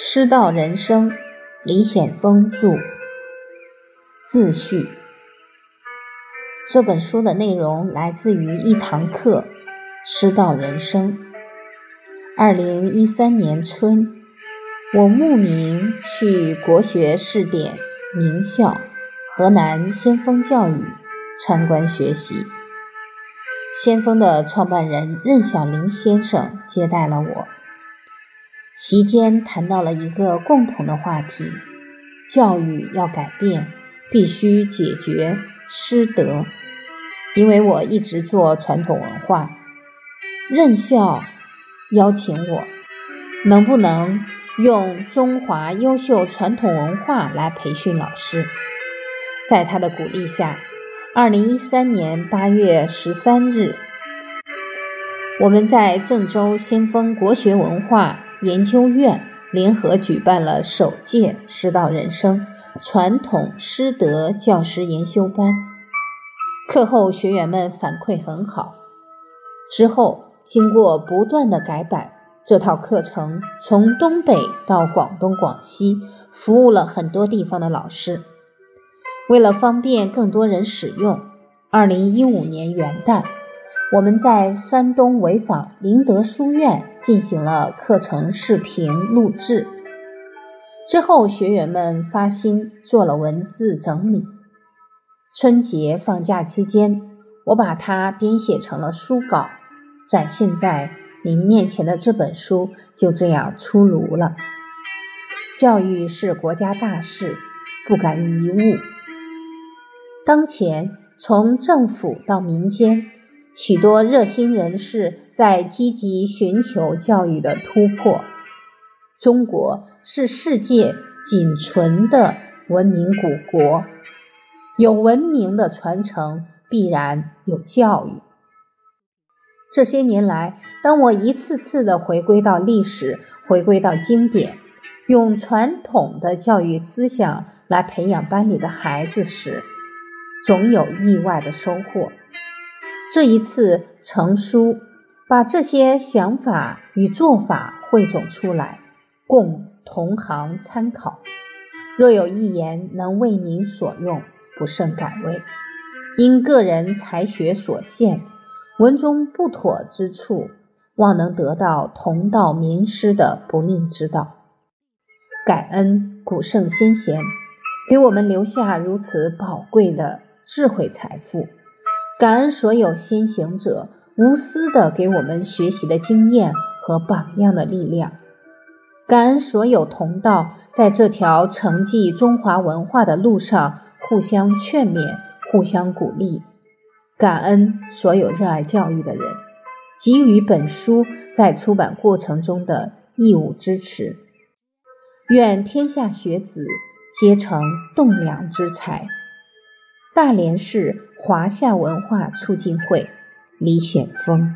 师道人生，李显峰著。自序。这本书的内容来自于一堂课《师道人生》。二零一三年春，我慕名去国学试点名校河南先锋教育参观学习。先锋的创办人任小林先生接待了我。席间谈到了一个共同的话题：教育要改变，必须解决师德。因为我一直做传统文化，任校邀请我，能不能用中华优秀传统文化来培训老师？在他的鼓励下，二零一三年八月十三日，我们在郑州先锋国学文化。研究院联合举办了首届师道人生传统师德教师研修班，课后学员们反馈很好。之后经过不断的改版，这套课程从东北到广东、广西，服务了很多地方的老师。为了方便更多人使用，二零一五年元旦。我们在山东潍坊明德书院进行了课程视频录制，之后学员们发心做了文字整理。春节放假期间，我把它编写成了书稿，展现在您面前的这本书就这样出炉了。教育是国家大事，不敢贻误。当前，从政府到民间。许多热心人士在积极寻求教育的突破。中国是世界仅存的文明古国，有文明的传承，必然有教育。这些年来，当我一次次的回归到历史，回归到经典，用传统的教育思想来培养班里的孩子时，总有意外的收获。这一次成书，把这些想法与做法汇总出来，供同行参考。若有一言能为您所用，不胜感慰。因个人才学所限，文中不妥之处，望能得到同道名师的不吝指导。感恩古圣先贤，给我们留下如此宝贵的智慧财富。感恩所有先行者无私的给我们学习的经验和榜样的力量，感恩所有同道在这条承继中华文化的路上互相劝勉、互相鼓励，感恩所有热爱教育的人给予本书在出版过程中的义务支持。愿天下学子皆成栋梁之才。大连市华夏文化促进会，李显峰。